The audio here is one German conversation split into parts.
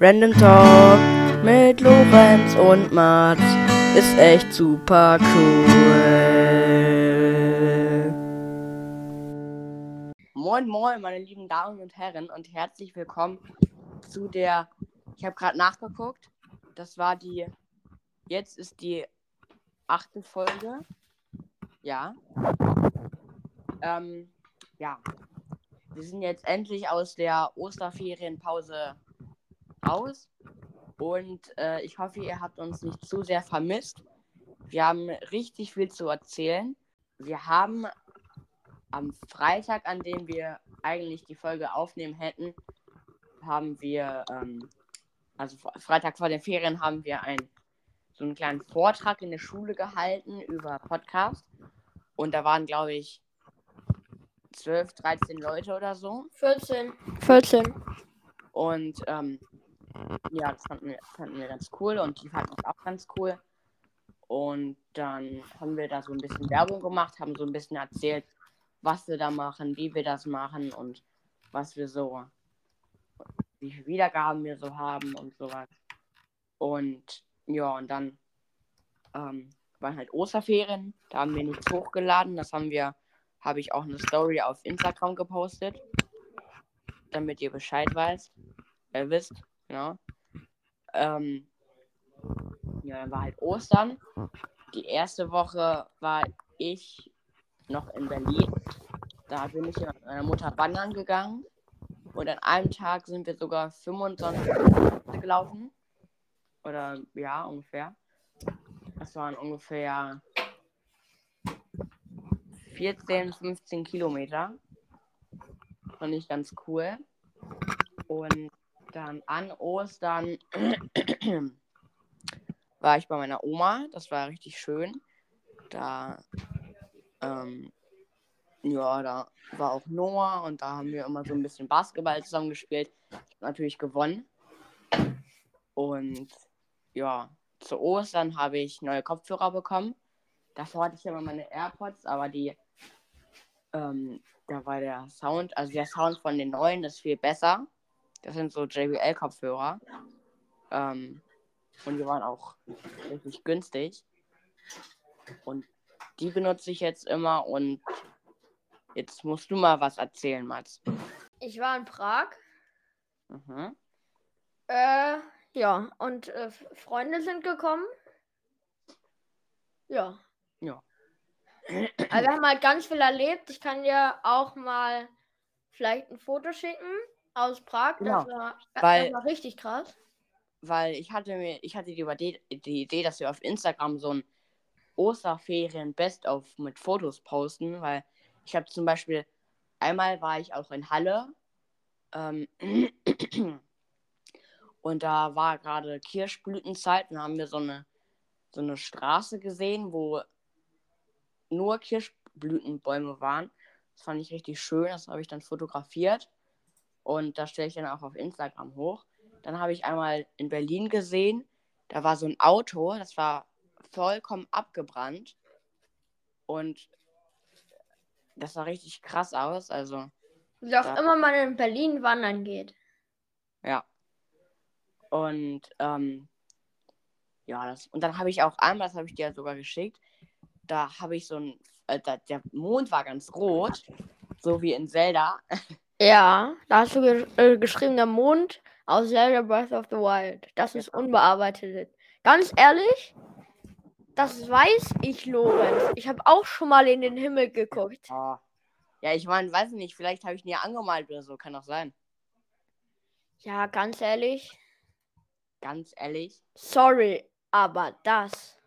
Random Talk mit Lorenz und Mats ist echt super cool. Moin, moin, meine lieben Damen und Herren, und herzlich willkommen zu der. Ich habe gerade nachgeguckt. Das war die. Jetzt ist die achte Folge. Ja. Ähm, ja. Wir sind jetzt endlich aus der Osterferienpause raus. Und äh, ich hoffe, ihr habt uns nicht zu sehr vermisst. Wir haben richtig viel zu erzählen. Wir haben am Freitag, an dem wir eigentlich die Folge aufnehmen hätten, haben wir, ähm, also Freitag vor den Ferien, haben wir ein, so einen kleinen Vortrag in der Schule gehalten über Podcast. Und da waren, glaube ich, 12, 13 Leute oder so. 14. 14. Und ähm, ja, das fanden wir, fanden wir ganz cool und die fanden es auch ganz cool. Und dann haben wir da so ein bisschen Werbung gemacht, haben so ein bisschen erzählt, was wir da machen, wie wir das machen und was wir so, wie viele Wiedergaben wir so haben und sowas. Und ja, und dann ähm, waren halt Osterferien, da haben wir nichts hochgeladen, das haben wir, habe ich auch eine Story auf Instagram gepostet, damit ihr Bescheid weißt, äh, wisst, genau. Ähm, ja, dann war halt Ostern. Die erste Woche war ich noch in Berlin. Da bin ich mit meiner Mutter wandern gegangen. Und an einem Tag sind wir sogar 25 Kilometer gelaufen. Oder ja, ungefähr. Das waren ungefähr 14, 15 Kilometer. Fand ich ganz cool. Und dann an Ostern war ich bei meiner Oma. Das war richtig schön. Da, ähm, ja, da war auch Noah und da haben wir immer so ein bisschen Basketball zusammen gespielt. Natürlich gewonnen. Und ja, zu Ostern habe ich neue Kopfhörer bekommen. Davor hatte ich immer meine AirPods, aber die, ähm, da war der Sound, also der Sound von den neuen ist viel besser. Das sind so JBL-Kopfhörer. Ähm, und die waren auch richtig günstig. Und die benutze ich jetzt immer. Und jetzt musst du mal was erzählen, Mats. Ich war in Prag. Mhm. Äh, ja, und äh, Freunde sind gekommen. Ja. Ja. Also wir haben halt ganz viel erlebt. Ich kann dir auch mal vielleicht ein Foto schicken aus Prag. Genau, Das, war, weil- das war richtig krass. Weil ich hatte mir, ich hatte die, Idee, die Idee, dass wir auf Instagram so ein Osterferien Best of mit Fotos posten, weil ich habe zum Beispiel einmal war ich auch in Halle ähm, und da war gerade Kirschblütenzeit und haben wir so eine so eine Straße gesehen, wo nur Kirschblütenbäume waren. Das fand ich richtig schön, das habe ich dann fotografiert und das stelle ich dann auch auf Instagram hoch. Dann habe ich einmal in Berlin gesehen, da war so ein Auto, das war vollkommen abgebrannt. Und das sah richtig krass aus. Also, Wie auch Ja. immer man in Berlin wandern geht. ja. Und, ähm, ja, das, und dann habe ich auch einmal, das habe ich dir sogar geschickt, da habe ich so ein, äh, da, der Mond war ganz rot, so wie in Zelda. Ja, da hast du ge äh, geschrieben, der Mond aus Zelda Breath of the Wild. Das ist unbearbeitet. Ganz ehrlich, das weiß ich, Lorenz. Ich habe auch schon mal in den Himmel geguckt. Oh. Ja, ich meine, weiß nicht, vielleicht habe ich nie angemalt oder so, kann doch sein. Ja, ganz ehrlich, Ganz ehrlich, sorry, aber das.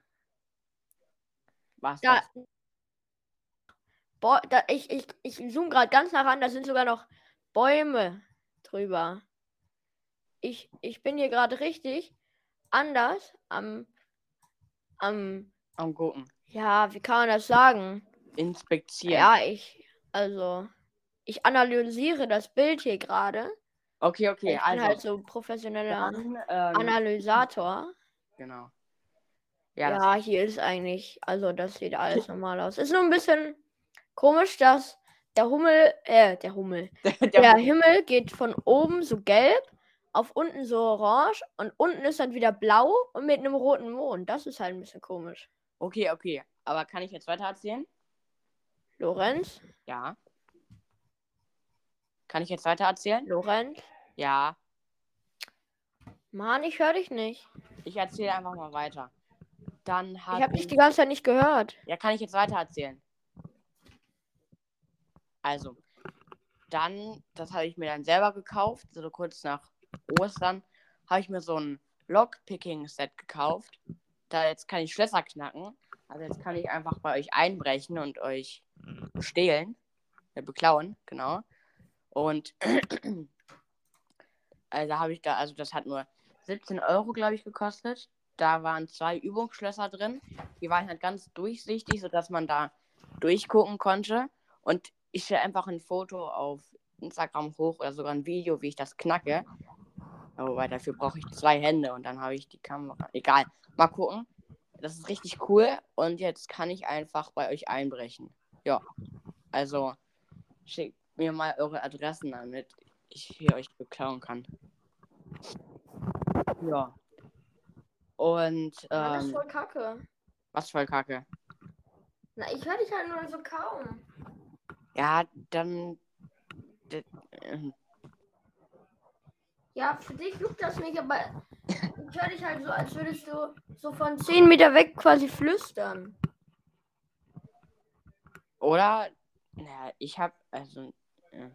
was Da, das? Bo da ich, ich, ich zoome gerade ganz nah ran, da sind sogar noch Bäume drüber. Ich, ich bin hier gerade richtig anders am, am, Am gucken. ja, wie kann man das sagen? Inspizieren. Ja, ich, also, ich analysiere das Bild hier gerade. Okay, okay, ich bin also. halt so professioneller dann, ähm, Analysator. genau. Ja, Ja, hier ist eigentlich, also das sieht alles normal aus. Ist nur ein bisschen komisch, dass der Hummel, äh, der Hummel, der, der Himmel geht von oben so gelb auf unten so orange und unten ist dann wieder blau und mit einem roten Mond. Das ist halt ein bisschen komisch. Okay, okay. Aber kann ich jetzt weiter erzählen? Lorenz? Ja. Kann ich jetzt weiter erzählen? Lorenz? Ja. Mann, ich höre dich nicht. Ich erzähle einfach mal weiter. Dann Ich hat habe dich die ganze Zeit nicht gehört. Ja, kann ich jetzt weiter erzählen? Also, dann, das habe ich mir dann selber gekauft, so kurz nach Ostern, habe ich mir so ein Lockpicking-Set gekauft. Da jetzt kann ich Schlösser knacken. Also jetzt kann ich einfach bei euch einbrechen und euch stehlen. Ja, beklauen, genau. Und also habe ich da, also das hat nur 17 Euro, glaube ich, gekostet. Da waren zwei Übungsschlösser drin. Die waren halt ganz durchsichtig, sodass man da durchgucken konnte. Und ich stelle einfach ein Foto auf Instagram hoch oder sogar ein Video, wie ich das knacke. Aber dafür brauche ich zwei Hände und dann habe ich die Kamera. Egal. Mal gucken. Das ist richtig cool. Und jetzt kann ich einfach bei euch einbrechen. Ja. Also schickt mir mal eure Adressen, damit ich hier euch beklauen kann. Ja. Und das ist ähm, voll kacke. was voll kacke. Na, ich höre dich halt nur so kaum. Ja, dann. ähm, Ja, für dich juckt das nicht, aber ich höre dich halt so, als würdest du so von 10 Meter weg quasi flüstern. Oder, naja, ich hab, also, äh,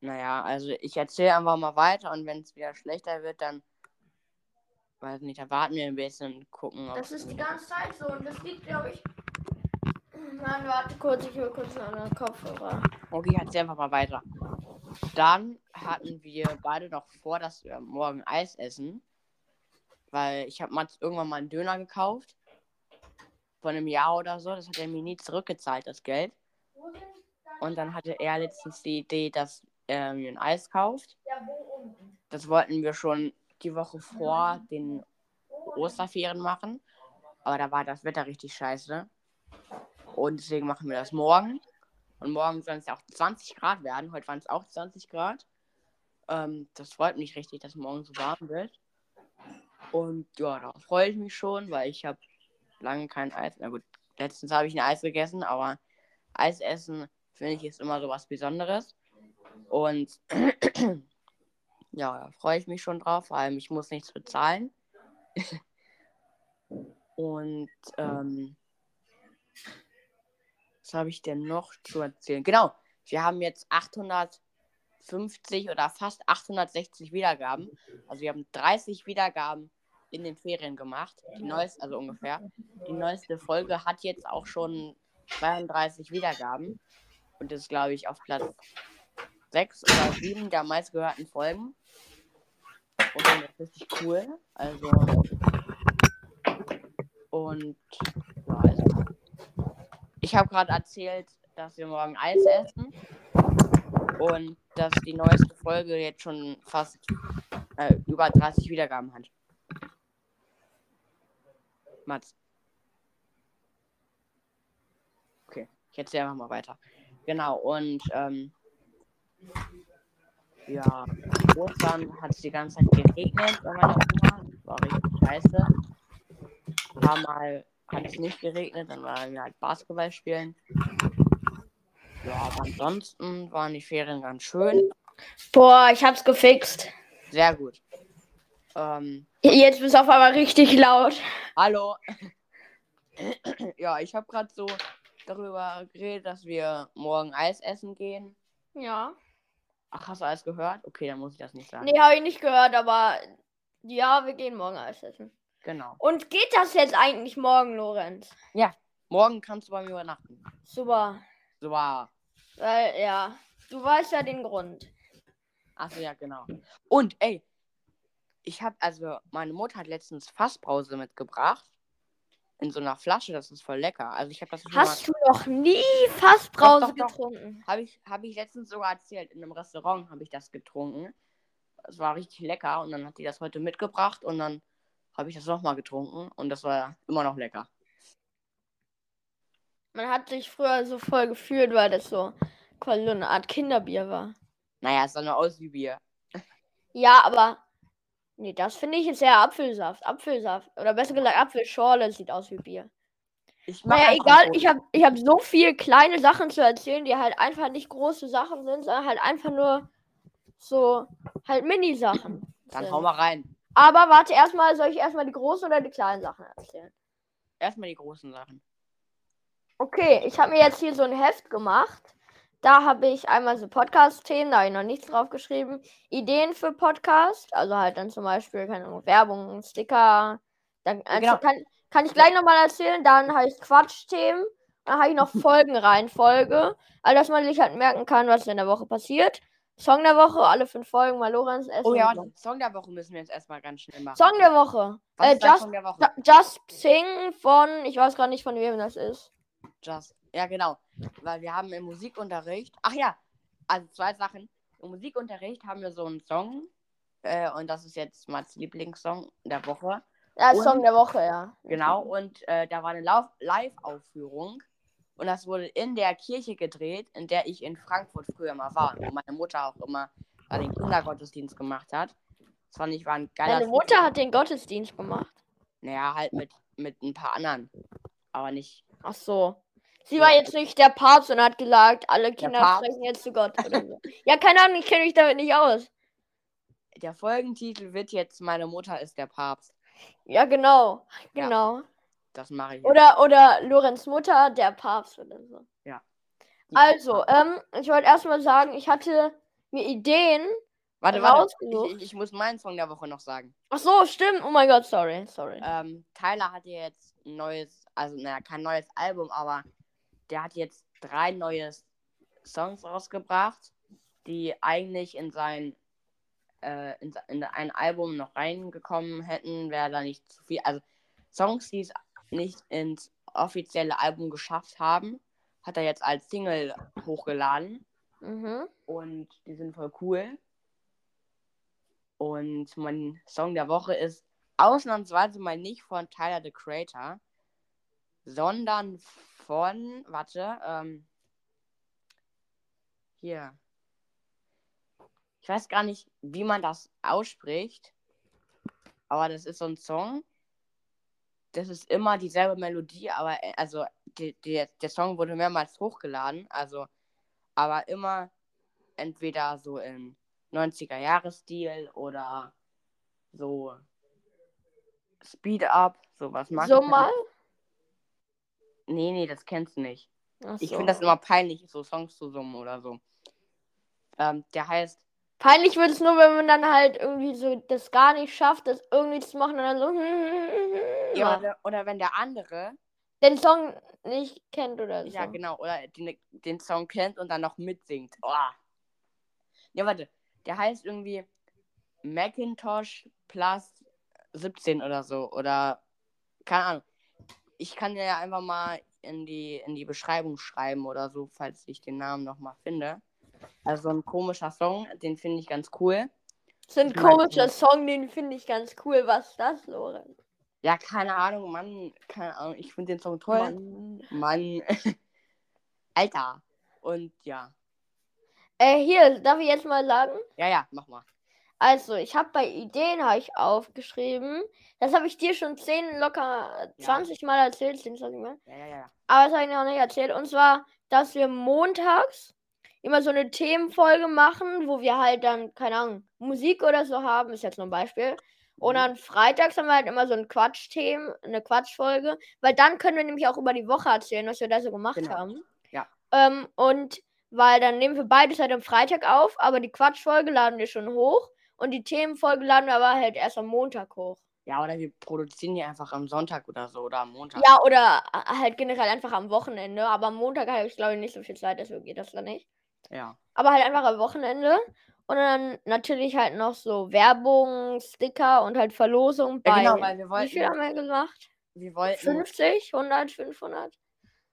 naja, also ich erzähle einfach mal weiter und wenn es wieder schlechter wird, dann, weiß nicht, dann warten wir ein bisschen und gucken, Das ist die ganze Zeit so und das liegt, glaube ich. Mann, warte kurz, ich hole kurz einen anderen Kopfhörer. okay, erzähl einfach mal weiter. Dann hatten wir beide noch vor, dass wir morgen Eis essen, weil ich habe mal irgendwann mal einen Döner gekauft, von einem Jahr oder so, das hat er mir nie zurückgezahlt, das Geld. Und dann hatte er letztens die Idee, dass er mir ein Eis kauft. Das wollten wir schon die Woche vor den Osterferien machen. Aber da war das Wetter richtig scheiße. Und deswegen machen wir das morgen. Und morgen sollen es ja auch 20 Grad werden. Heute waren es auch 20 Grad. Ähm, das freut mich richtig, dass morgen so warm wird. Und ja, da freue ich mich schon, weil ich habe lange kein Eis. Na gut, letztens habe ich ein Eis gegessen, aber Eis essen finde ich ist immer so was Besonderes. Und ja, da freue ich mich schon drauf, vor allem ich muss nichts bezahlen. Und ähm, was habe ich denn noch zu erzählen? Genau, wir haben jetzt 850 oder fast 860 Wiedergaben. Also wir haben 30 Wiedergaben in den Ferien gemacht. Die neueste, also ungefähr. Die neueste Folge hat jetzt auch schon 32 Wiedergaben. Und ist, glaube ich, auf Platz 6 oder 7 der meistgehörten Folgen. Und das ist richtig cool. Also. Und. Ich habe gerade erzählt, dass wir morgen Eis essen. Und dass die neueste Folge jetzt schon fast äh, über 30 Wiedergaben hat. Mats. Okay, ich erzähle einfach mal weiter. Genau, und ähm, ja, Ostern hat es die ganze Zeit geregnet bei meiner Oma. Das war richtig scheiße. Ein paar Mal hat es nicht geregnet, dann waren wir halt Basketball spielen. Ja, aber ansonsten waren die Ferien ganz schön. Boah, ich hab's gefixt. Sehr gut. Ähm, Jetzt bist du auf einmal richtig laut. hallo. ja, ich habe gerade so darüber geredet, dass wir morgen Eis essen gehen. Ja. Ach, hast du alles gehört? Okay, dann muss ich das nicht sagen. Nee, habe ich nicht gehört, aber ja, wir gehen morgen Eis essen. Genau. Und geht das jetzt eigentlich morgen, Lorenz? Morgen kannst du bei mir übernachten. Super. War. Weil, ja, du weißt ja den Grund. Achso, ja, genau. Und, ey, ich habe, also, meine Mutter hat letztens Fassbrause mitgebracht. In so einer Flasche, das ist voll lecker. Also, ich habe das Hast du noch nie Fassbrause doch, doch. getrunken? Habe ich, hab ich letztens sogar erzählt. In einem Restaurant habe ich das getrunken. Es war richtig lecker. Und dann hat die das heute mitgebracht. Und dann habe ich das nochmal getrunken. Und das war immer noch lecker. Man hat sich früher so voll gefühlt, weil das so quasi so eine Art Kinderbier war. Naja, es sah nur aus wie Bier. Ja, aber. Nee, das finde ich ist eher Apfelsaft. Apfelsaft. Oder besser gesagt, Apfelschorle sieht aus wie Bier. Ich Naja, egal, ich habe ich hab so viel kleine Sachen zu erzählen, die halt einfach nicht große Sachen sind, sondern halt einfach nur so halt Mini-Sachen. Dann sind. hau mal rein. Aber warte, erstmal, soll ich erstmal die großen oder die kleinen Sachen erzählen? Erstmal die großen Sachen. Okay, ich habe mir jetzt hier so ein Heft gemacht. Da habe ich einmal so Podcast-Themen, da habe ich noch nichts drauf geschrieben. Ideen für Podcast, also halt dann zum Beispiel, keine Ahnung, Werbung, Sticker. Dann also genau. kann, kann ich gleich nochmal erzählen. Dann habe ich Quatsch-Themen. Dann habe ich noch Folgenreihenfolge. Also, dass man sich halt merken kann, was in der Woche passiert. Song der Woche, alle fünf Folgen, mal Lorenz essen. Oh ja. Song der Woche müssen wir jetzt erstmal ganz schnell machen. Song der Woche. Was Äh, Just, Song der Woche? Ju- Just Sing von, ich weiß gar nicht, von wem das ist. Just. Ja, genau. Weil wir haben im Musikunterricht. Ach ja, also zwei Sachen. Im Musikunterricht haben wir so einen Song. Äh, und das ist jetzt Mats Lieblingssong der Woche. Ja, Und- Song der Woche, ja. Genau. Und äh, da war eine Live-Aufführung. Und das wurde in der Kirche gedreht, in der ich in Frankfurt früher mal war. Wo meine Mutter auch immer den Kindergottesdienst gemacht hat. Das fand ich war ein geiler Deine Mutter hat den Gottesdienst gemacht. Naja, halt mit, mit ein paar anderen. Aber nicht. Ach so. Sie war jetzt nicht der Papst und hat gesagt, alle Kinder sprechen jetzt zu Gott. So. ja, keine Ahnung, ich kenne mich damit nicht aus. Der Folgentitel wird jetzt Meine Mutter ist der Papst. Ja, genau. Ja. Das mache ich. Oder, oder Lorenz Mutter, der Papst oder so. Ja. Also, ähm, ich wollte erstmal sagen, ich hatte mir Ideen. Warte, warte. Ich, ich, ich muss meinen Song der Woche noch sagen. Ach so, stimmt. Oh mein Gott, sorry, sorry. Ähm, Tyler hat ja jetzt ein neues, also naja, kein neues Album, aber der hat jetzt drei neue Songs rausgebracht, die eigentlich in sein äh, in, in ein Album noch reingekommen hätten, wäre da nicht zu viel. Also Songs, die es nicht ins offizielle Album geschafft haben, hat er jetzt als Single hochgeladen. Mhm. und die sind voll cool. Und mein Song der Woche ist ausnahmsweise mal nicht von Tyler the Creator, sondern von, warte, ähm, hier. Ich weiß gar nicht, wie man das ausspricht, aber das ist so ein Song. Das ist immer dieselbe Melodie, aber äh, also die, die, der Song wurde mehrmals hochgeladen, also aber immer entweder so im 90er-Jahres-Stil oder so Speed Up, sowas mag So ich mal? halt. Nee, nee, das kennst du nicht. Ach Ich so. finde das immer peinlich, so Songs zu summen oder so. Ähm, der heißt, Peinlich wird es nur, wenn man dann halt irgendwie so das gar nicht schafft, das irgendwie zu machen und dann so. ja, oder, oder wenn der andere, den Song nicht kennt oder so. ja genau, oder den, den Song kennt und dann noch mitsingt. Oh. Ja, warte, der heißt irgendwie Macintosh Plus 17 oder so. Oder keine Ahnung. Ich kann ja einfach mal in die, in die Beschreibung schreiben oder so, falls ich den Namen nochmal finde. Also so ein komischer Song, den finde ich ganz cool. So ein Ich mein- komischer Song, den finde ich ganz cool. Was ist das, Lorenz? Ja, keine Ahnung, Mann, keine Ahnung, ich finde den Song toll. Mann. Mann. Alter. Und ja. Äh, hier, darf ich jetzt mal sagen? Ja, ja, mach mal. Also, ich habe bei Ideen habe ich aufgeschrieben. Das habe ich dir schon 10 locker Ja. 20 Mal erzählt, 10, 20 Mal. Ja, ja, ja, ja. Aber das habe ich noch nicht erzählt. Und zwar, dass wir montags immer so eine Themenfolge machen, wo wir halt dann, keine Ahnung, Musik oder so haben, ist jetzt nur ein Beispiel. Und dann freitags haben wir halt immer so ein Quatschthemen, eine Quatschfolge, weil dann können wir nämlich auch über die Woche erzählen, was wir da so gemacht Genau. haben. Ja. Ähm, und weil dann nehmen wir beides halt am Freitag auf, aber die Quatschfolge laden wir schon hoch und die Themenfolge laden wir aber halt erst am Montag hoch. Ja, oder wir produzieren die einfach am Sonntag oder so oder am Montag. Ja, oder äh, halt generell einfach am Wochenende, aber am Montag habe ich glaube ich nicht so viel Zeit, deswegen geht das dann nicht. Ja. Aber halt einfach am Wochenende. Und dann natürlich halt noch so Werbung, Sticker und halt Verlosung bei. Ja, genau, weil wir wie viel wollten, haben wir gemacht? wir wollten 50, 100, 500?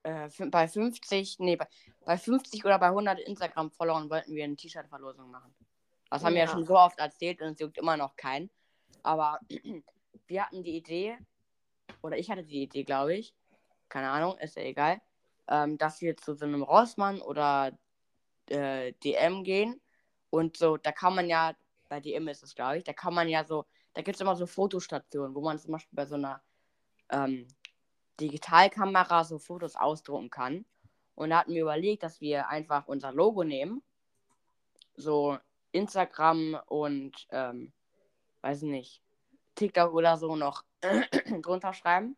äh, bei 50, nee, bei, bei 50 oder bei 100 Instagram-Followern wollten wir eine T-Shirt-Verlosung machen. Das haben wir ja Ja. schon so oft erzählt und es juckt immer noch keinen. Aber wir hatten die Idee, oder ich hatte die Idee, glaube ich, keine Ahnung, ist ja egal, ähm, dass wir zu so einem Rossmann oder äh, DM gehen Und so, da kann man ja, bei DM ist es, glaube ich, da kann man ja so, da gibt es immer so Fotostationen, wo man zum Beispiel bei so einer ähm, Digitalkamera so Fotos ausdrucken kann. Und da hatten wir überlegt, dass wir einfach unser Logo nehmen, so Instagram und, ähm, weiß nicht, TikTok oder so noch drunter schreiben,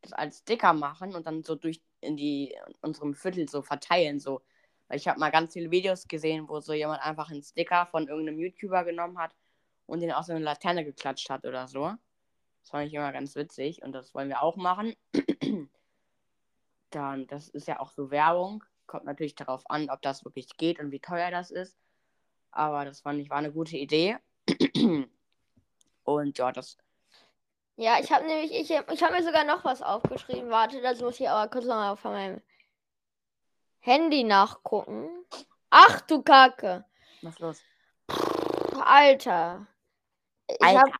das als Sticker machen und dann so durch in die in unserem Viertel so verteilen, so. Weil ich habe mal ganz viele Videos gesehen, wo so jemand einfach einen Sticker von irgendeinem YouTuber genommen hat und den aus so eine Laterne geklatscht hat oder so. Das fand ich immer ganz witzig und das wollen wir auch machen. Dann, das ist ja auch so Werbung. Kommt natürlich darauf an, ob das wirklich geht und wie teuer das ist. Aber das fand ich war eine gute Idee. und ja, das. Ja, ich habe nämlich, ich, ich habe mir sogar noch was aufgeschrieben. Warte, das muss ich aber kurz nochmal auf meinem Handy nachgucken. Ach du Kacke. Was los? Alter. Ich Alter.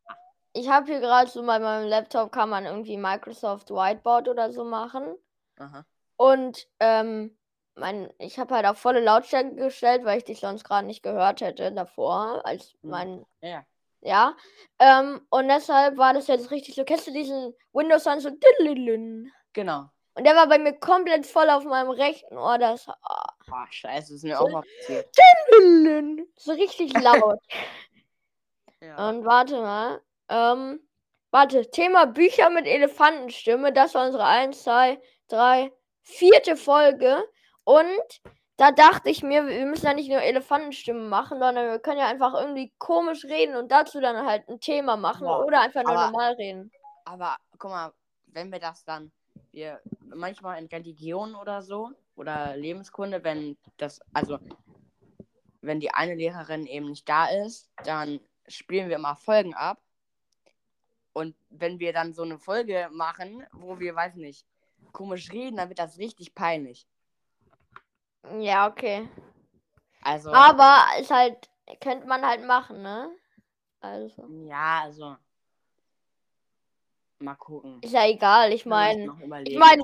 ich hab hier gerade so bei meinem Laptop kann man irgendwie Microsoft Whiteboard oder so machen. Aha. Und ähm, mein, ich habe halt auf volle Lautstärke gestellt, weil ich dich sonst gerade nicht gehört hätte davor, als Hm. mein, Ja. ja. Ähm, und deshalb war das jetzt richtig so. Kennst du diesen Windows Sound so? Genau. Und der war bei mir komplett voll auf meinem rechten Ohr. Das ah, Boah, scheiße, das ist mir auch mal passiert. so richtig laut. Ja. Und warte mal. Ähm, warte, Thema Bücher mit Elefantenstimme. Das war unsere 1, 2, 3, vierte Folge. Und da dachte ich mir, wir müssen ja nicht nur Elefantenstimmen machen, sondern wir können ja einfach irgendwie komisch reden und dazu dann halt ein Thema machen Boah, oder einfach nur aber- normal reden. Aber guck mal, wenn wir das dann, wir manchmal in Religion oder so oder Lebenskunde, wenn das, also wenn die eine Lehrerin eben nicht da ist, dann spielen wir immer Folgen ab. Und wenn wir dann so eine Folge machen, wo wir, weiß nicht, komisch reden, dann wird das richtig peinlich. Ja, okay. Also, Aber ist halt, könnte man halt machen, ne? Also. ja, also. Mal gucken. Ist ja egal, ich meine. Ich meine,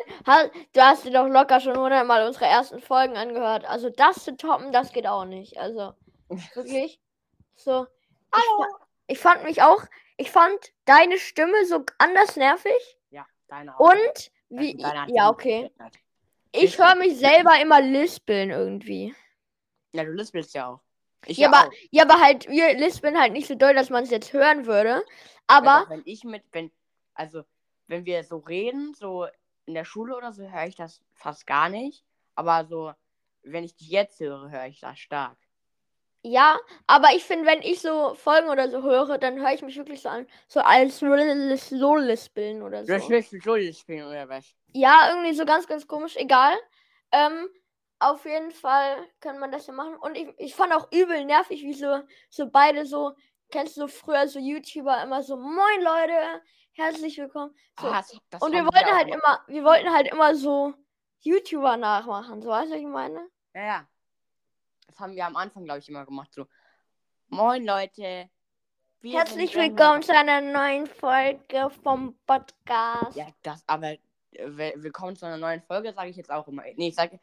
du hast dir doch locker schon hundertmal unsere ersten Folgen angehört. Also das zu toppen, das geht auch nicht. Also wirklich. So. Ich, fa- ich fand mich auch, ich fand deine Stimme so anders nervig. ja, deine auch. Und wie. Also deine Ja, okay. Ich höre mich selber immer lispeln irgendwie. Ja, du lispelst ja auch. Ich Ja, ja, aber, auch. ja, aber halt, wir lispeln halt nicht so doll, dass man es jetzt hören würde. Aber, doch, wenn ich mit, wenn, also, wenn wir so reden, so in der Schule oder so, höre ich das fast gar nicht. Aber so, wenn ich dich jetzt höre, höre ich das stark. ja, aber ich finde, wenn ich so Folgen oder so höre, dann höre ich mich wirklich so an, so als so lispeln oder so. So lispeln oder was? Ja, irgendwie so ganz, ganz komisch. Egal. Ähm, auf jeden Fall kann man das ja machen. Und ich, ich fand auch übel nervig, wie so, so beide so, kennst du so früher so YouTuber immer so, moin Leute, herzlich willkommen. So. Ah, das, Und wir wollten halt immer, wir wollten halt immer so YouTuber nachmachen. So, weißt du, was ich meine? Ja, ja. Das haben wir am Anfang, glaube ich, immer gemacht. So, moin Leute. Herzlich willkommen zu einer neuen Folge vom Podcast. Ja, das, aber äh, will- willkommen zu einer neuen Folge, sage ich jetzt auch immer. Nee, ich sage.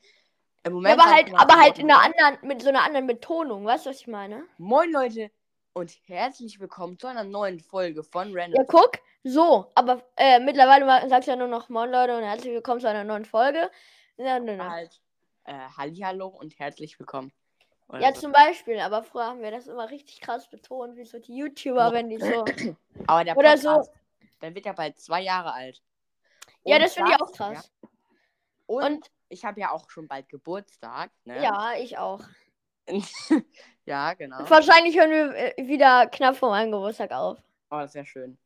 Im Ja, Moment aber sag ich halt, aber halt in einer anderen, mit so einer anderen Betonung, weißt du, was ich meine? Moin Leute und herzlich willkommen zu einer neuen Folge von Random. Ja, guck, so, aber äh, mittlerweile du ja nur noch Moin Leute und herzlich willkommen zu einer neuen Folge. Ja, ne, ne. halt äh, Hallihallo und herzlich willkommen. Oder ja so. zum Beispiel, aber früher haben wir das immer richtig krass betont, wie so die YouTuber, wenn die so. Aber der oder Podcast, so. der wird ja bald zwei Jahre alt. Ja, Und das finde ich auch krass. Ja, und, Und ich habe ja auch schon bald Geburtstag. Ne? ja, ich auch. ja, genau. Wahrscheinlich hören wir äh, wieder knapp vor meinem Geburtstag auf. Oh, das wäre schön.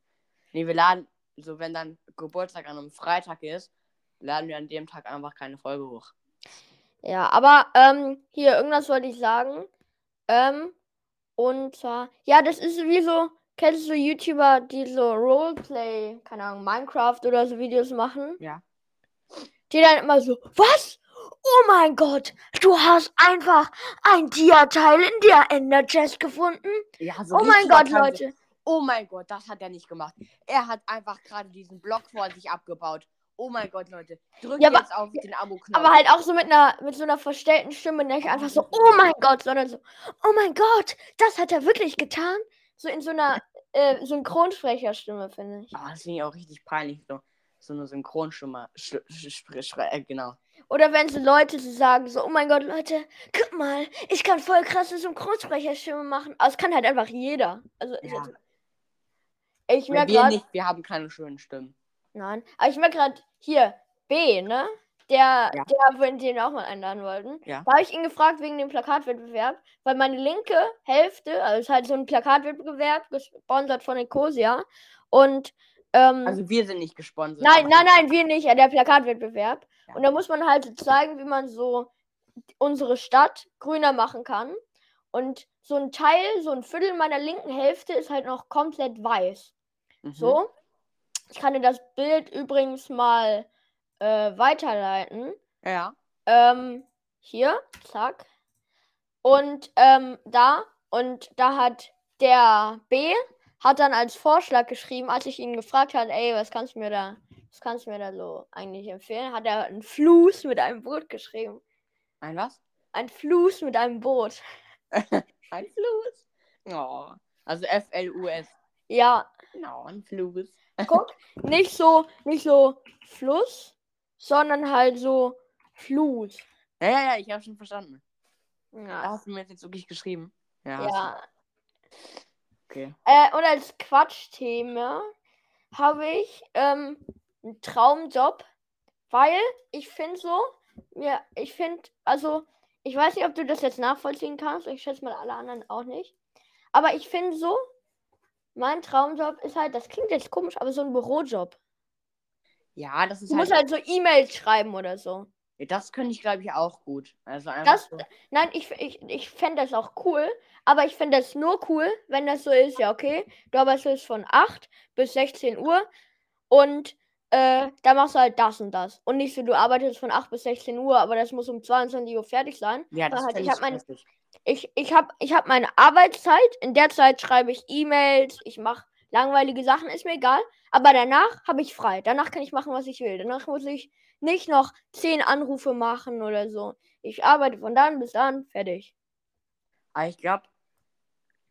Nee, wir laden, so wenn dann Geburtstag an einem Freitag ist, laden wir an dem Tag einfach keine Folge hoch. Ja, aber ähm, hier, irgendwas wollte ich sagen. Ähm, und zwar, ja, das ist wie so, kennst du YouTuber, die so Roleplay, keine Ahnung, Minecraft oder so Videos machen? Ja. Die dann immer so, was? Oh mein Gott, du hast einfach ein Dia-Teil in der Ender Chest gefunden? Ja, so Oh mein Gott. Leute. Oh mein Gott, das hat er nicht gemacht. Er hat einfach gerade diesen Block vor sich abgebaut. Oh mein Gott, Leute. Drückt Ja, aber- jetzt auf den Abo-Knopf. Aber halt auch so mit einer, mit so einer verstellten Stimme, nicht einfach so, oh mein Gott, sondern so, oh mein Gott, das hat er wirklich getan. So in so einer äh, Synchronsprecherstimme, finde ich. Ah, das finde ich auch richtig peinlich. So, so eine Synchronstimme. Sch äh, genau. Oder wenn so Leute so sagen, so, oh mein Gott, Leute, guck mal, ich kann voll krasse Synchronsprecherstimme machen. Aber es kann halt einfach jeder. Also, Ja. jetzt- ich merke wir gerade, nicht, wir haben keine schönen Stimmen. nein, aber ich merke gerade, hier, B, ne? Der, Ja. der, wenn den auch mal einladen wollten. Ja. Da habe ich ihn gefragt wegen dem Plakatwettbewerb, weil meine linke Hälfte, also ist halt so ein Plakatwettbewerb, gesponsert von Ecosia. Und, ähm, Also wir sind nicht gesponsert. Nein, nein, nein, wir nicht. Ja, der Plakatwettbewerb. Ja. Und da muss man halt zeigen, wie man so unsere Stadt grüner machen kann. Und so ein Teil, so ein Viertel meiner linken Hälfte ist halt noch komplett weiß. Mhm. So. Ich kann dir das Bild übrigens mal äh, weiterleiten. Ja. Ähm, hier, zack. Und ähm, da, und da hat der B hat dann als Vorschlag geschrieben, als ich ihn gefragt habe, ey, was kannst du mir da, was kannst du mir da so eigentlich empfehlen, hat er einen Fluss mit einem Boot geschrieben. Ein was? Ein Fluss mit einem Boot. Ein Fluss. Oh. Also F-L-U-S. Ja, Genau, ein Fluss. guck, nicht so, nicht so Fluss, sondern halt so Fluss. Ja, ja, ja, ich habe schon verstanden. Ja. hast du mir jetzt wirklich geschrieben. Ja. ja. Okay. Äh, und als Quatschthema habe ich ähm, einen Traumjob, weil ich finde so, ja, ich finde, also, ich weiß nicht, ob du das jetzt nachvollziehen kannst, ich schätze mal alle anderen auch nicht, aber ich finde so, mein Traumjob ist halt, das klingt jetzt komisch, aber so ein Bürojob. Ja, das ist Du halt. musst halt so E-Mails schreiben oder so. Ja, das könnte ich, glaube ich, auch gut. Also einfach Das, so. nein, ich, ich, ich fände das auch cool, aber ich fände das nur cool, wenn das so ist, ja, okay, du arbeitest von 8 bis 16 Uhr und äh, da machst du halt das und das. Und nicht so, du arbeitest von 8 bis 16 Uhr, aber das muss um 22 Uhr fertig sein. Ja, das Weil halt, ich meine, stressig. Ich, ich hab, ich hab meine Arbeitszeit, in der Zeit schreibe ich E-Mails, ich mache langweilige Sachen, ist mir egal, aber danach habe ich frei. Danach kann ich machen, was ich will. Danach muss ich nicht noch 10 Anrufe machen oder so. Ich arbeite von dann bis dann, fertig. Aber ich glaube,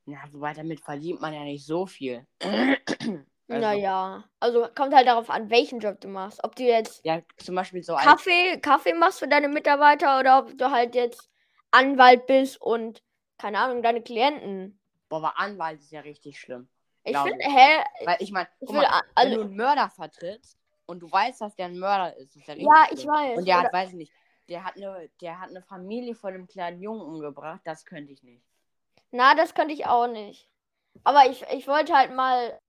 ja, wobei damit verdient man ja nicht so viel. also, Naja, also kommt halt darauf an, welchen Job du machst. Ob du jetzt Ja, zum Beispiel so. Kaffee, Kaffee machst für deine Mitarbeiter oder ob du halt jetzt Anwalt bist und, keine Ahnung, deine Klienten. Boah, aber Anwalt ist ja richtig schlimm. Ich finde, hä? Weil ich meine, Ich guck will, mal, a- wenn du also, einen Mörder vertrittst und du weißt, dass der ein Mörder ist, ist ja richtig ja, ich schlimm. weiß. Und der oder- hat, weiß ich nicht, der hat eine, der hat eine Familie von einem kleinen Jungen umgebracht, das könnte ich nicht. Na, das könnte ich auch nicht. Aber ich, ich wollte halt mal.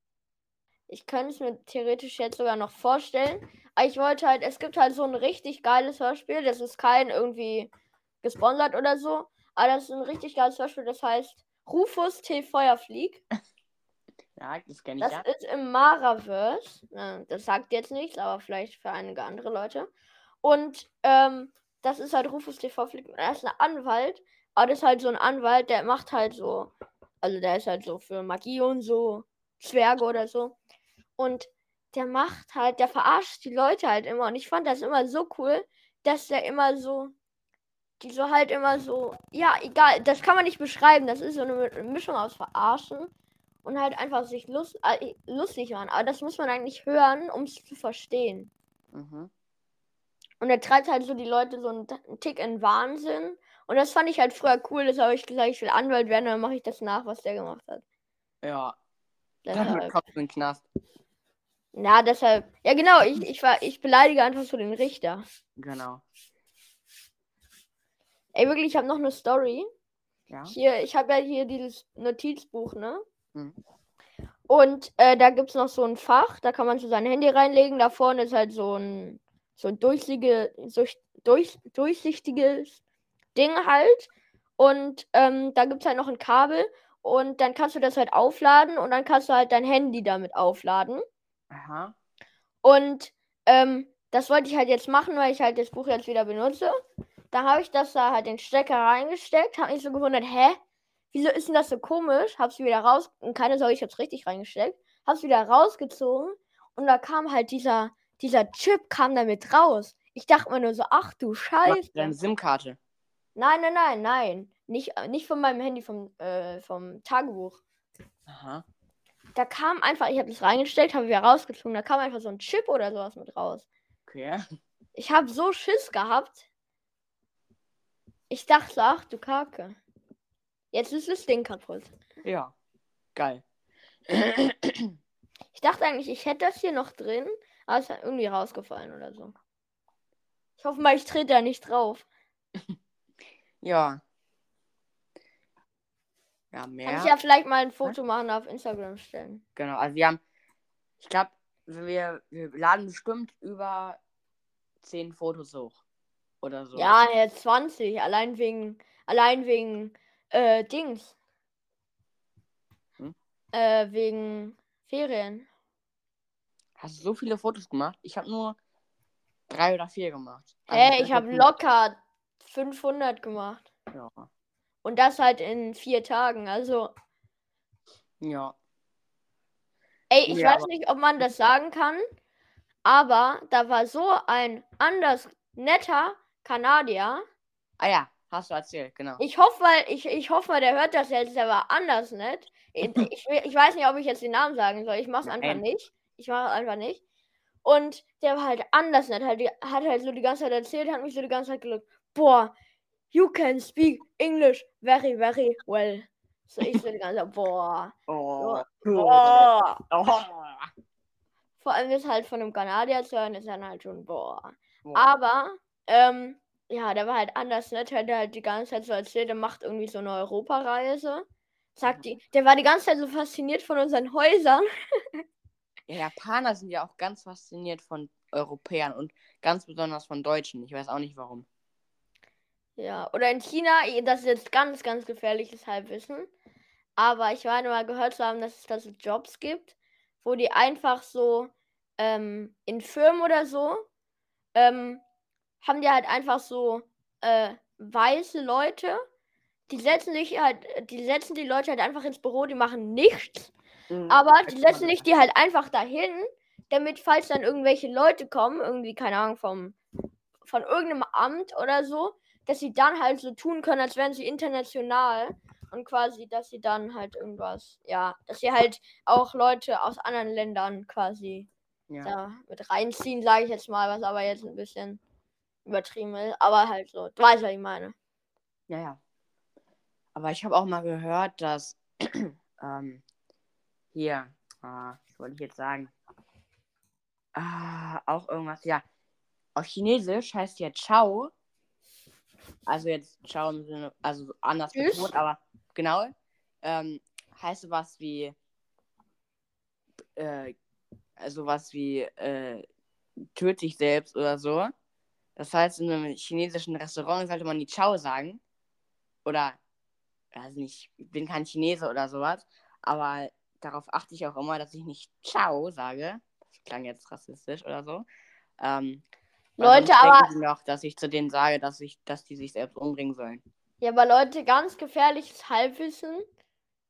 Ich könnte es mir theoretisch jetzt sogar noch vorstellen. Aber ich wollte halt, es gibt halt so ein richtig geiles Hörspiel. Das ist kein irgendwie gesponsert oder so. Aber das ist ein richtig geiles Hörspiel. Das heißt Rufus T. Feuerflieg. Ja, das kenne ich Das ja. ist im Maraverse. Das sagt jetzt nichts, aber vielleicht für einige andere Leute. Und ähm, das ist halt Rufus TV Flick. Er ist ein Anwalt, aber das ist halt so ein Anwalt, der macht halt so, also der ist halt so für Magie und so, Zwerge oder so. Und der macht halt, der verarscht die Leute halt immer. Und ich fand das immer so cool, dass der immer so, die so halt immer so, ja, egal, das kann man nicht beschreiben. Das ist so eine Mi- Mischung aus Verarschen und halt einfach sich lust, äh, lustig machen. Aber das muss man eigentlich hören, um es zu verstehen. Mhm. Und er treibt halt so die Leute so einen, Tick in Wahnsinn. Und das fand ich halt früher cool. Deshalb habe ich gesagt, ich will Anwalt werden. Und dann mache ich das nach, was der gemacht hat. Ja, dann Deshalb. du in den Knast. Na, deshalb. Ja, genau. Ich, ich, war, ich beleidige einfach so den Richter. Genau. Ey, wirklich, ich habe noch eine Story. Ja. Hier, ich habe ja hier dieses Notizbuch, ne? Mhm. Und äh, da gibt es noch so ein Fach, da kann man so sein Handy reinlegen. Da vorne ist halt so ein, so ein durchsichtige, durch, durch, durchsichtiges Ding halt. Und ähm, da gibt es halt noch ein Kabel. Und dann kannst du das halt aufladen und dann kannst du halt dein Handy damit aufladen. Aha. Und ähm, das wollte ich halt jetzt machen, weil ich halt das Buch jetzt wieder benutze. Da habe ich das da halt den Stecker reingesteckt, habe mich so gewundert, hä? Wieso ist denn das so komisch? Hab's wieder raus und keine Sorge, ich hab's richtig reingesteckt. Hab's wieder rausgezogen und da kam halt dieser dieser Chip kam damit raus. Ich dachte mir nur so, ach du Scheiße. Deine SIM-Karte. Nein, nein, nein, nein. Nicht, nicht von meinem Handy, vom, äh, vom Tagebuch. Aha. Da kam einfach, ich habe das reingestellt, habe wieder rausgezogen, da kam einfach so ein Chip oder sowas mit raus. Okay. Ich habe so Schiss gehabt. Ich dachte, ach du Kacke. Jetzt ist das Ding kaputt. Ja. Geil. Ich dachte eigentlich, ich hätte das hier noch drin, aber es ist irgendwie rausgefallen oder so. Ich hoffe mal, ich trete da nicht drauf. Ja. Ja, Kann mehr. ich ja vielleicht mal ein Foto machen auf Instagram stellen. Genau. Also wir haben, ich glaube, wir, wir laden bestimmt über 10 Fotos hoch. Oder so. Ja, jetzt 20. Allein wegen, allein wegen, äh, Dings. Hm? Äh, wegen Ferien. Hast du so viele Fotos gemacht? Ich habe nur drei oder vier gemacht. Also Hä, das ich ist habe locker 500 gemacht. Ja. Und das halt in vier Tagen. Also, Ja. ey, ich Ja, weiß nicht, ob man das sagen kann, aber da war so ein anders netter Kanadier. Ah ja, hast du erzählt, genau. Ich hoffe mal, ich, ich hoffe mal, der hört das jetzt, der war anders nett. Ich, ich, ich weiß nicht, ob ich jetzt den Namen sagen soll. Ich mach's einfach Nein. nicht. Ich mache es einfach nicht. Und der war halt anders nett. Halt, hat halt so die ganze Zeit erzählt, hat mich so die ganze Zeit gelockt. Boah, you can speak English very, very well. So ich so die ganze Zeit, boah. Oh. Boah. Oh. Vor allem ist halt von einem Kanadier zu hören, ist dann halt schon, boah. Boah. Aber, ähm, ja, der war halt anders nett, hat er halt die ganze Zeit so erzählt, er macht irgendwie so eine Europareise. Sagt die, der war die ganze Zeit so fasziniert von unseren Häusern. Ja, Japaner sind ja auch ganz fasziniert von Europäern und ganz besonders von Deutschen. Ich weiß auch nicht warum. Ja, oder in China, das ist jetzt ganz, ganz gefährliches Halbwissen. Aber ich meine mal gehört zu haben, dass es da so Jobs gibt, wo die einfach so ähm, in Firmen oder so ähm, haben die halt einfach so äh, weiße Leute, die setzen sich halt, die setzen die Leute halt einfach ins Büro, die machen nichts, aber die setzen sich die halt einfach dahin, damit falls dann irgendwelche Leute kommen, irgendwie, keine Ahnung, vom, von irgendeinem Amt oder so, dass sie dann halt so tun können, als wären sie international und quasi, dass sie dann halt irgendwas, ja, dass sie halt auch Leute aus anderen Ländern quasi Ja. da mit reinziehen, sage ich jetzt mal, was aber jetzt ein bisschen übertrieben ist, aber halt so, du weißt, was ich meine. Ja, ja. Aber ich habe auch mal gehört, dass ähm, hier, ah, was wollte ich jetzt sagen? Ah, auch irgendwas, ja. Auf Chinesisch heißt ja Ciao. Also jetzt Ciao im Sinne, also anders betont, aber genau. Ähm, heißt sowas wie, äh, also was wie, äh, töt dich selbst oder so. Das heißt, in einem chinesischen Restaurant sollte man nie Ciao sagen. Oder, also nicht, ich bin kein Chinese oder sowas, aber darauf achte ich auch immer, dass ich nicht Ciao sage. Das klang jetzt rassistisch oder so. Ähm, Leute, aber- die noch, dass ich zu denen sage, dass ich, dass die sich selbst umbringen sollen. Ja, aber Leute, ganz gefährliches Halbwissen.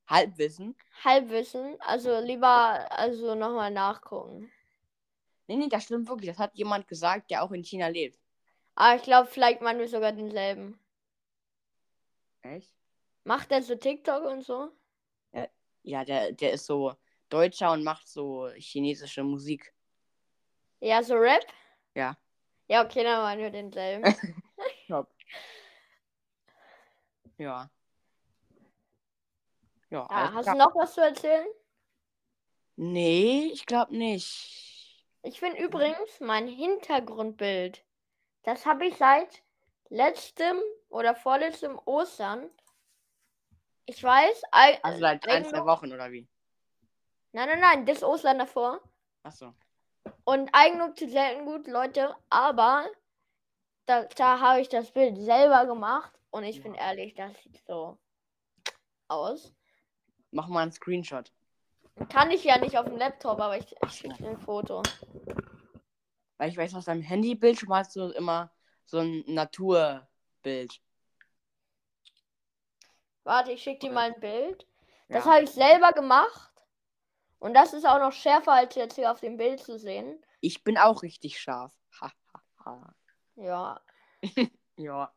Halbwissen? Halbwissen, also lieber, also nochmal nachgucken. Nee, nee, das stimmt wirklich. Das hat jemand gesagt, der auch in China lebt. Aber ich glaube, vielleicht meinen wir sogar denselben. Echt? Macht er so TikTok und so? Ja, der, der ist so Deutscher und macht so chinesische Musik. Ja, so Rap? Ja. Ja, okay, dann meinen wir denselben. Top. Ja. Ja, Ja, alles hast du noch was zu erzählen? Nee, ich glaube nicht. Ich finde übrigens mein Hintergrundbild. Das habe ich seit letztem oder vorletztem Ostern. Ich weiß, ei- Also seit ein, zwei Wochen oder wie? Nein, nein, nein, das Ostern davor. Achso. Und Eigenlob tut selten gut, Leute, aber da, da habe ich das Bild selber gemacht und ich bin Ja. ehrlich, das sieht so aus. Mach mal einen Screenshot. Kann ich ja nicht auf dem Laptop, aber ich, ich schicke dir ein Foto. Weil ich weiß, aus deinem Handybildschirm hast du immer so ein Naturbild. Warte, ich schicke dir mal ein Bild. Das Ja. habe ich selber gemacht. Und das ist auch noch schärfer als jetzt hier auf dem Bild zu sehen. ich bin auch richtig scharf. Ha, ha, ha. Ja. Ja.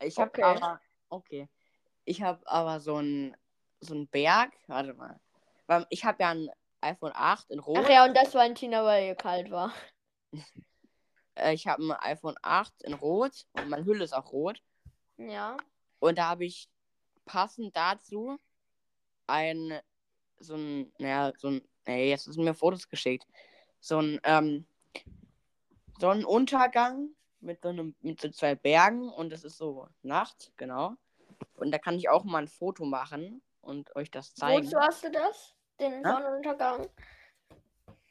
Ich habe Okay. aber, okay. Ich habe aber so einen so einen Berg, warte mal. Ich habe ja ein iPhone 8 in Rot. Ach ja, und das war ein Tina, weil ihr kalt war. Äh, Ich habe ein iPhone 8 in Rot und meine Hülle ist auch rot. Ja. Und da habe ich passend dazu ein, so ein, naja, so ein, nee, jetzt sind mir Fotos geschickt. So ein, ähm, Sonnenuntergang mit so einem, mit so zwei Bergen und es ist so Nacht, genau. Und da kann ich auch mal ein Foto machen und euch das zeigen. Wozu hast du das? Den? Sonnenuntergang?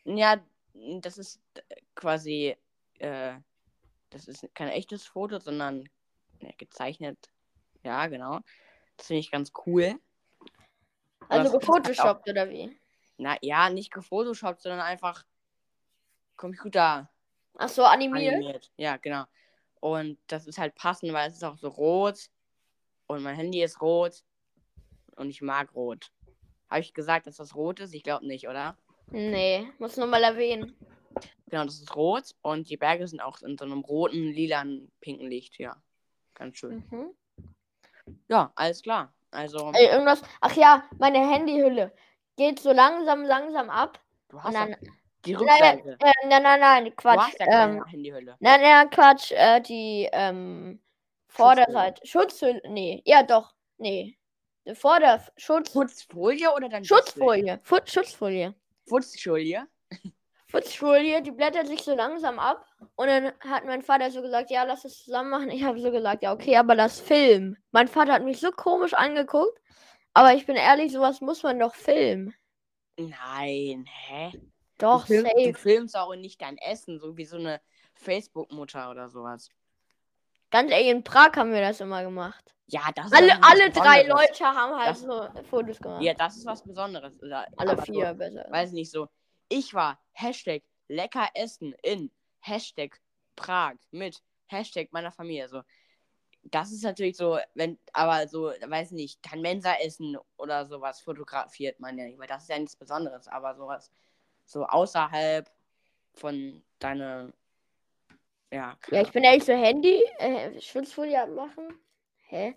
Ja, das ist äh, quasi, äh, das ist kein echtes Foto, sondern ja, gezeichnet. Ja, genau. Das finde ich ganz cool. Also halt gefotoshoppt oder wie? Na ja, nicht gefotoshoppt, sondern einfach Computer Ach so, animiert? animiert. Ja, genau. Und das ist halt passend, weil es ist auch so rot und mein Handy ist rot und ich mag rot. Habe ich gesagt, dass das rot ist? Ich glaube nicht, oder? Nee, muss nur mal erwähnen. Genau, das ist rot und die Berge sind auch in so einem roten, lilanen, pinken Licht. Ja, ganz schön. Mhm. Ja, alles klar. Also, Ey, irgendwas. Ach ja, meine Handyhülle geht so langsam, langsam ab. du hast dann. die Nein, Rückseite. äh, nein, nein, nein, Du Quatsch. hast ja keine ähm, Handyhülle. nein, nein, Quatsch. Äh, die ähm, Vorderseite. Schutzhülle. Nee, ja doch. Nee. Vorder Schutz Putzfolie oder dann? Schutzfolie. Schutzfolie. Putzfolie? Schutzfolie, die blättert sich so langsam ab. Und dann hat mein Vater so gesagt, ja, lass es zusammen machen. Ich habe so gesagt, ja, okay, aber das Film. Mein Vater hat mich so komisch angeguckt. Aber ich bin ehrlich, sowas muss man doch filmen. Nein, hä? Doch, du, film, du safe. filmst auch nicht dein Essen, so wie so eine Facebook-Mutter oder sowas. Ganz ehrlich, in Prag haben wir das immer gemacht. Ja, das ist Alle, was alle drei. Leute haben halt Das- so Fotos gemacht. Ja, das ist was Besonderes. Oder- Alle vier So, besser. weiß nicht so. Ich war Hashtag lecker essen in Hashtag Prag mit Hashtag meiner Familie. So. Das ist natürlich so, wenn, aber so, weiß nicht, dein Mensa-Essen oder sowas fotografiert man ja nicht, weil das ist ja nichts Besonderes, aber sowas so außerhalb von deiner, ja, Ja, ich bin ehrlich so Handy, äh, Schutzfolie abmachen. Hä?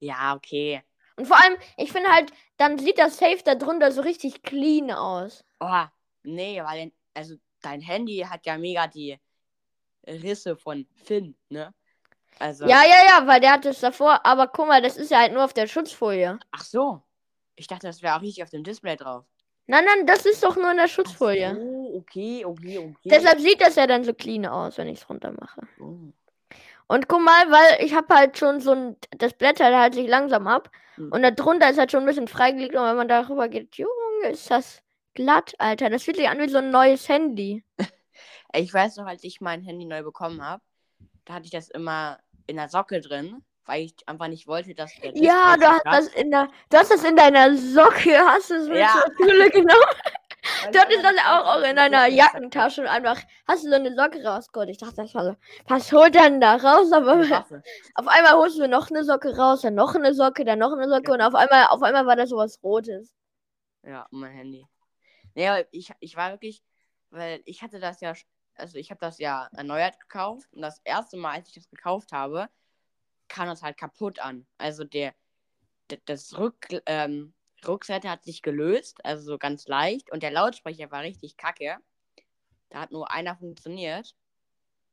ja, okay. Und vor allem, ich finde halt, dann sieht das Safe da drunter so richtig clean aus. Oh, nee, weil, dein- also dein Handy hat ja mega die Risse von Finn, ne? Also, Ja, ja, ja, weil der hat es davor. Aber guck mal, das ist ja halt nur auf der Schutzfolie. ach so. Ich dachte, das wäre auch richtig auf dem Display drauf. Nein, nein, das ist doch nur in der Ach Schutzfolie. so, okay, okay, okay. Deshalb sieht das ja dann so clean aus, wenn ich es runter mache. Oh. Und guck mal, weil ich habe halt schon so ein. Das blättert halt sich langsam ab. Hm. Und da drunter ist halt schon ein bisschen freigelegt. Und wenn man darüber geht, Junge, ist das glatt, Alter. Das fühlt sich an wie so ein neues Handy. Ich weiß noch, als ich mein Handy neu bekommen habe, da hatte ich das immer in der Socke drin, weil ich einfach nicht wollte, dass der Ja, du hast zerkratzt. das in der. Du hast das in deiner Socke, hast du es mit Ja. zur Schule genommen. Hattest einfach das auch, auch in der deiner Jackentasche und einfach hast du so eine Socke rausgeholt. Ich dachte, das war so, was holt dann da raus? Aber auf einmal holst du noch eine Socke raus, dann noch eine Socke, dann noch eine Socke Ja. und auf einmal, auf einmal war da sowas Rotes. Ja, mein Handy. Aber ich, ich war wirklich, weil ich hatte das ja, also ich habe das ja erneuert gekauft und das erste Mal, als ich das gekauft habe, kam das halt kaputt an. Also der, d- das Rück, ähm, Rückseite hat sich gelöst, also so ganz leicht und der Lautsprecher war richtig kacke. Da hat nur einer funktioniert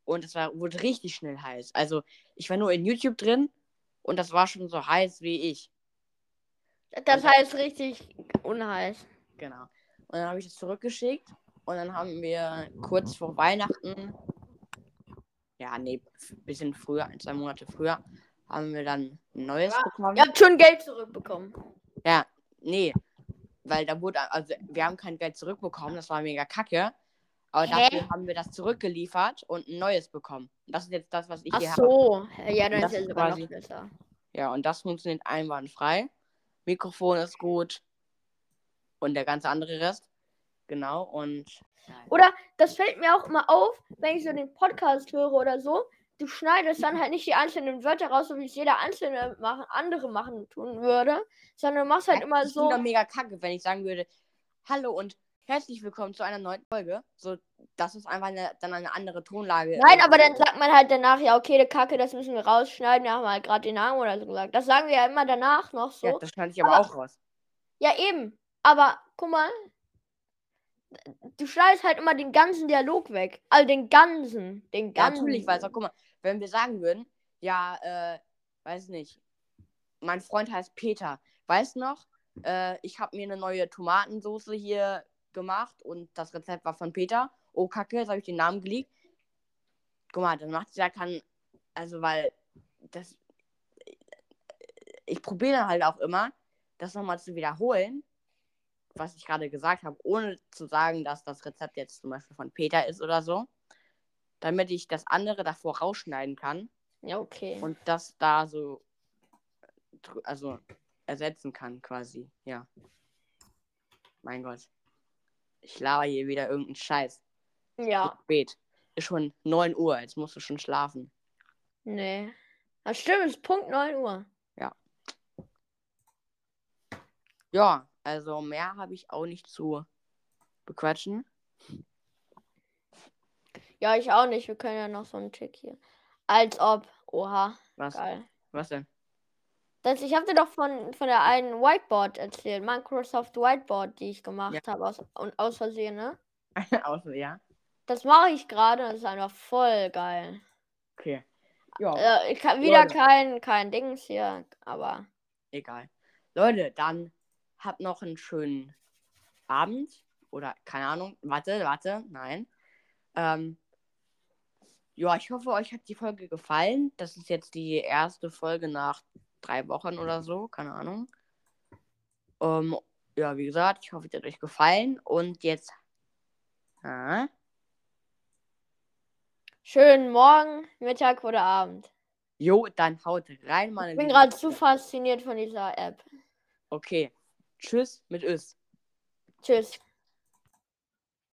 und es war, wurde richtig schnell heiß. Also ich war nur in YouTube drin und das war schon so heiß wie ich. Das Und- heißt richtig unheiß. Genau. Und dann habe ich das zurückgeschickt und dann haben wir kurz vor Weihnachten, ja, nee, ein bisschen früher, ein, zwei Monate früher, haben wir dann ein neues Ja. bekommen. Ihr habt schon Geld zurückbekommen. Nee, weil da wurde, also wir haben kein Geld zurückbekommen, das war mega kacke. Aber Hä? dafür haben wir das zurückgeliefert und ein neues bekommen. Das ist jetzt das, was ich Ach hier habe. so. Ja, dann ist ja ist sogar quasi- noch besser. Ja, und das funktioniert einwandfrei. Mikrofon ist gut. Und der ganze andere Rest. Genau, und. Oder das fällt mir auch immer auf, wenn ich so den Podcast höre oder so. Du schneidest dann halt nicht die einzelnen Wörter raus, so wie es jeder einzelne machen, andere machen tun würde, sondern du machst halt immer ich so. doch mega kacke, wenn ich sagen würde, hallo und herzlich willkommen zu einer neuen Folge. So, das ist einfach eine, dann eine andere Tonlage. Nein, aber dann sagt man halt danach, ja, okay, der Kacke, das müssen wir rausschneiden. Wir haben halt gerade den Namen oder so gesagt. Das sagen wir ja immer danach noch so. Ja, das schneide ich aber, Aber- auch raus. Ja, eben. Aber guck mal. Du schneidest halt immer den ganzen Dialog weg. Also den ganzen. Den Ja, ganzen. natürlich, weil so, guck mal, wenn wir sagen würden, ja, äh, weiß nicht, mein Freund heißt Peter, weißt du noch? Äh, ich habe mir eine neue Tomatensauce hier gemacht und das Rezept war von Peter. Oh, Kacke, jetzt habe ich den Namen geleakt. Guck mal, dann macht ja kann, also weil das, ich probiere dann halt auch immer, das nochmal zu wiederholen, was ich gerade gesagt habe, ohne zu sagen, dass das Rezept jetzt zum Beispiel von Peter ist oder so, damit ich das andere davor rausschneiden kann Ja, okay. und das da so, also ersetzen kann quasi, ja. Mein Gott. Ich laber hier wieder irgendeinen Scheiß. ja. Spät. Ist schon 9 Uhr, jetzt musst du schon schlafen. Nee. Das stimmt, es ist Punkt 9 Uhr. Ja, also mehr habe ich auch nicht zu bequatschen. Ja, ich auch nicht. Wir können ja noch so einen Tick hier. Als ob. Oha, Was? geil. Was denn? Das, ich habe dir doch von, von der einen Whiteboard erzählt. Microsoft Whiteboard, die ich gemacht habe. Aus, und aus Versehen, ne? Außer, ja. Das mache ich gerade und das ist einfach voll geil. Okay. Ja, Äh, wieder Leute. kein, kein Dings hier, aber egal. Leute, dann habt noch einen schönen Abend. Oder keine Ahnung. Warte, warte, nein. Ähm, ja, ich hoffe, euch hat die Folge gefallen. Das ist jetzt die erste Folge nach drei Wochen oder so, keine Ahnung. Ähm, ja, wie gesagt, ich hoffe, es hat euch gefallen. Und jetzt. Ah, schönen Morgen, Mittag oder Abend. jo, dann haut rein, meine Ich bin gerade zu fasziniert von dieser App. Okay. Tschüss mit Ös. Tschüss.